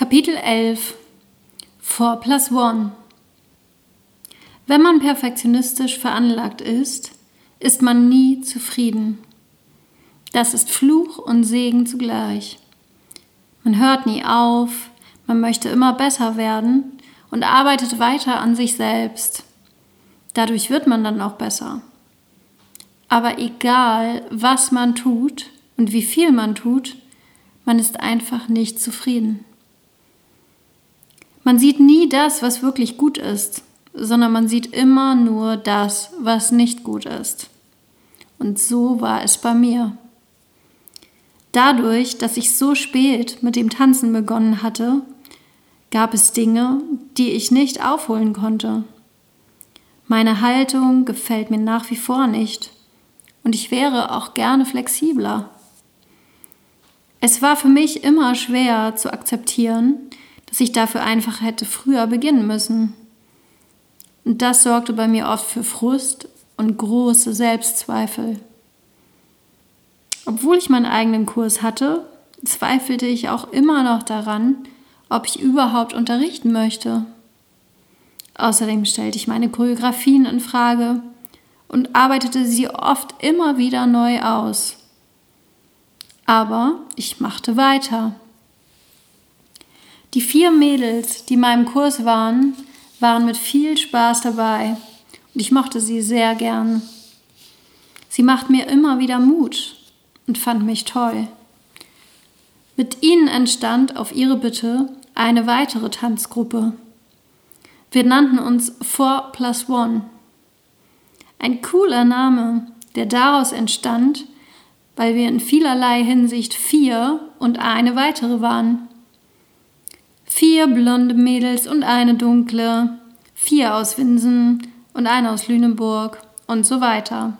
Kapitel 11 4 plus 1 Wenn man perfektionistisch veranlagt ist, ist man nie zufrieden. Das ist Fluch und Segen zugleich. Man hört nie auf, man möchte immer besser werden und arbeitet weiter an sich selbst. Dadurch wird man dann auch besser. Aber egal, was man tut und wie viel man tut, man ist einfach nicht zufrieden. Man sieht nie das, was wirklich gut ist, sondern man sieht immer nur das, was nicht gut ist. Und so war es bei mir. Dadurch, dass ich so spät mit dem Tanzen begonnen hatte, gab es Dinge, die ich nicht aufholen konnte. Meine Haltung gefällt mir nach wie vor nicht und ich wäre auch gerne flexibler. Es war für mich immer schwer zu akzeptieren, dass ich dafür einfach hätte früher beginnen müssen. Und das sorgte bei mir oft für Frust und große Selbstzweifel. Obwohl ich meinen eigenen Kurs hatte, zweifelte ich auch immer noch daran, ob ich überhaupt unterrichten möchte. Außerdem stellte ich meine Choreografien in Frage und arbeitete sie oft immer wieder neu aus. Aber ich machte weiter. Die vier Mädels, die in meinem Kurs waren, waren mit viel Spaß dabei und ich mochte sie sehr gern. Sie machten mir immer wieder Mut und fand mich toll. Mit ihnen entstand auf ihre Bitte eine weitere Tanzgruppe. Wir nannten uns Four Plus One. Ein cooler Name, der daraus entstand, weil wir in vielerlei Hinsicht vier und eine weitere waren. Vier blonde Mädels und eine dunkle, vier aus Winsen und eine aus Lüneburg und so weiter.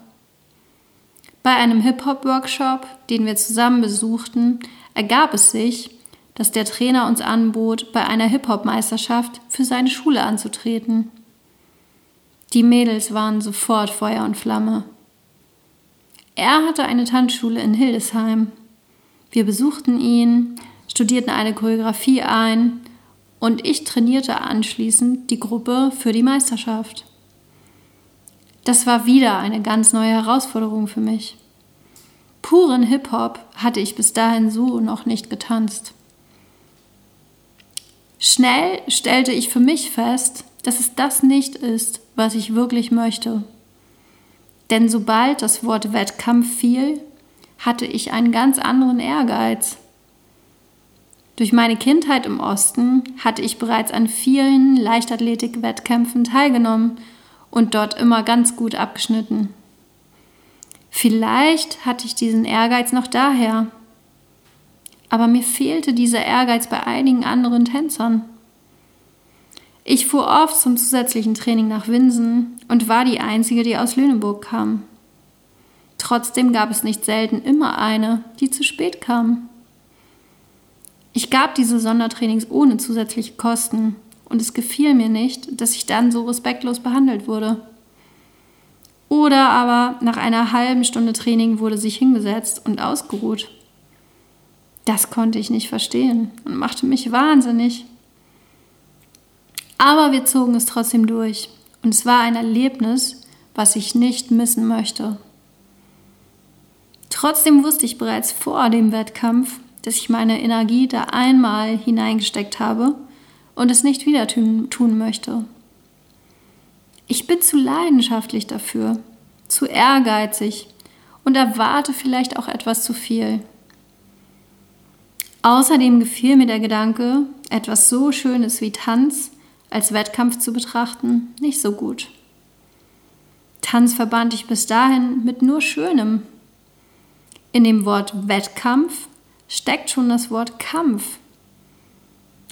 Bei einem Hip-Hop-Workshop, den wir zusammen besuchten, ergab es sich, dass der Trainer uns anbot, bei einer Hip-Hop-Meisterschaft für seine Schule anzutreten. Die Mädels waren sofort Feuer und Flamme. Er hatte eine Tanzschule in Hildesheim. Wir besuchten ihn, studierten eine Choreografie ein und ich trainierte anschließend die Gruppe für die Meisterschaft. Das war wieder eine ganz neue Herausforderung für mich. Puren Hip-Hop hatte ich bis dahin so noch nicht getanzt. Schnell stellte ich für mich fest, dass es das nicht ist, was ich wirklich möchte. Denn sobald das Wort Wettkampf fiel, hatte ich einen ganz anderen Ehrgeiz. Durch meine Kindheit im Osten hatte ich bereits an vielen Leichtathletik-Wettkämpfen teilgenommen und dort immer ganz gut abgeschnitten. Vielleicht hatte ich diesen Ehrgeiz noch daher. Aber mir fehlte dieser Ehrgeiz bei einigen anderen Tänzern. Ich fuhr oft zum zusätzlichen Training nach Winsen und war die Einzige, die aus Lüneburg kam. Trotzdem gab es nicht selten immer eine, die zu spät kam. Ich gab diese Sondertrainings ohne zusätzliche Kosten und es gefiel mir nicht, dass ich dann so respektlos behandelt wurde. Oder aber nach einer halben Stunde Training wurde sich hingesetzt und ausgeruht. Das konnte ich nicht verstehen und machte mich wahnsinnig. Aber wir zogen es trotzdem durch und es war ein Erlebnis, was ich nicht missen möchte. Trotzdem wusste ich bereits vor dem Wettkampf, dass ich meine Energie da einmal hineingesteckt habe und es nicht wieder tun möchte. Ich bin zu leidenschaftlich dafür, zu ehrgeizig und erwarte vielleicht auch etwas zu viel. Außerdem gefiel mir der Gedanke, etwas so Schönes wie Tanz als Wettkampf zu betrachten, nicht so gut. Tanz verband ich bis dahin mit nur Schönem. In dem Wort Wettkampf steckt schon das Wort Kampf.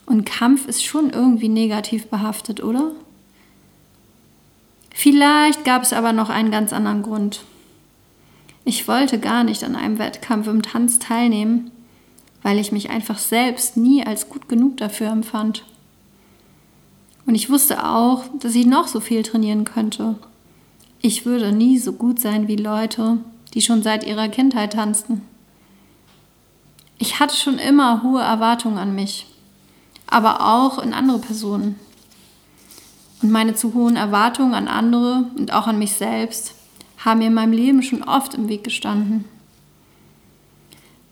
Und Kampf ist schon irgendwie negativ behaftet, oder? Vielleicht gab es aber noch einen ganz anderen Grund. Ich wollte gar nicht an einem Wettkampf im Tanz teilnehmen, weil ich mich einfach selbst nie als gut genug dafür empfand. Und ich wusste auch, dass ich noch so viel trainieren könnte. Ich würde nie so gut sein wie Leute, die schon seit ihrer Kindheit tanzten. Ich hatte schon immer hohe Erwartungen an mich. aber auch in andere Personen. Und meine zu hohen Erwartungen an andere und auch an mich selbst haben mir in meinem Leben schon oft im Weg gestanden.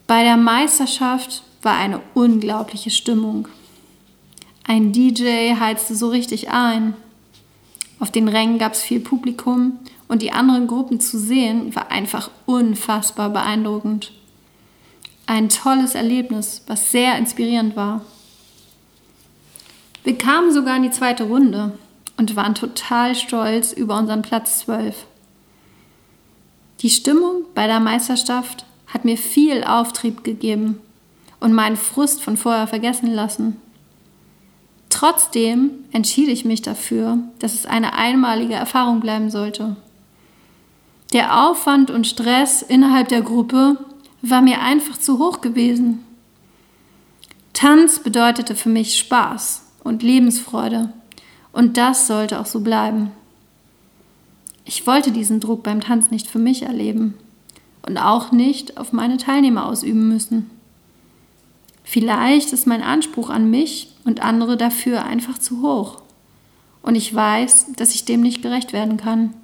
Bei der Meisterschaft war eine unglaubliche Stimmung. Ein DJ heizte so richtig ein. Auf den Rängen gab es viel Publikum und die anderen Gruppen zu sehen war einfach unfassbar beeindruckend. Ein tolles Erlebnis, was sehr inspirierend war. Wir kamen sogar in die zweite Runde und waren total stolz über unseren Platz 12. Die Stimmung bei der Meisterschaft hat mir viel Auftrieb gegeben und meinen Frust von vorher vergessen lassen. Trotzdem entschied ich mich dafür, dass es eine einmalige Erfahrung bleiben sollte. Der Aufwand und Stress innerhalb der Gruppe war mir einfach zu hoch gewesen. Tanz bedeutete für mich Spaß und Lebensfreude. Und das sollte auch so bleiben. Ich wollte diesen Druck beim Tanz nicht für mich erleben und auch nicht auf meine Teilnehmer ausüben müssen. Vielleicht ist mein Anspruch an mich und andere dafür einfach zu hoch. Und ich weiß, dass ich dem nicht gerecht werden kann.